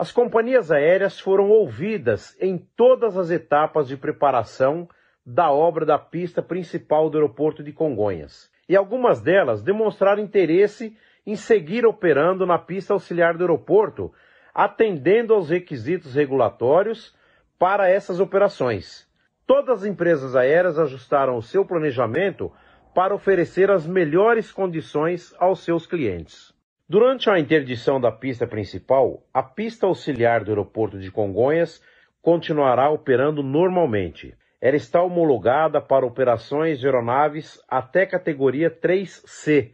As companhias aéreas foram ouvidas em todas as etapas de preparação da obra da pista principal do aeroporto de Congonhas. E algumas delas demonstraram interesse em seguir operando na pista auxiliar do aeroporto, atendendo aos requisitos regulatórios para essas operações. Todas as empresas aéreas ajustaram o seu planejamento para oferecer as melhores condições aos seus clientes. Durante a interdição da pista principal, a pista auxiliar do aeroporto de Congonhas continuará operando normalmente. Ela está homologada para operações de aeronaves até categoria 3C,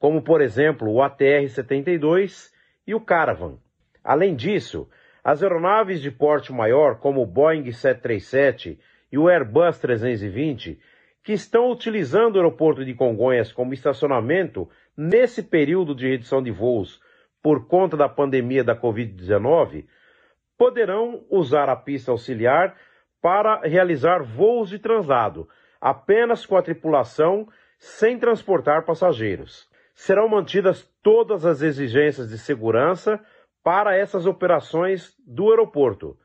como por exemplo o ATR-72 e o Caravan. Além disso, as aeronaves de porte maior, como o Boeing 737 e o Airbus 320, que estão utilizando o aeroporto de Congonhas como estacionamento nesse período de redução de voos por conta da pandemia da Covid-19, poderão usar a pista auxiliar para realizar voos de translado, apenas com a tripulação, sem transportar passageiros. Serão mantidas todas as exigências de segurança para essas operações do aeroporto,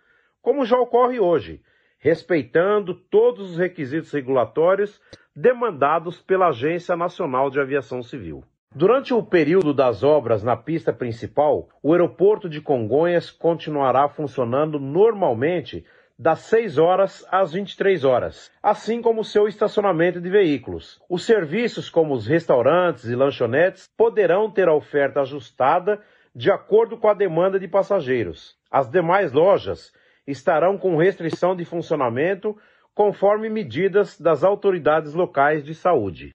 como já ocorre hoje, respeitando todos os requisitos regulatórios demandados pela Agência Nacional de Aviação Civil. Durante o período das obras na pista principal, o aeroporto de Congonhas continuará funcionando normalmente das 6 horas às 23 horas, assim como seu estacionamento de veículos. Os serviços como os restaurantes e lanchonetes poderão ter a oferta ajustada de acordo com a demanda de passageiros. As demais lojas estarão com restrição de funcionamento conforme medidas das autoridades locais de saúde.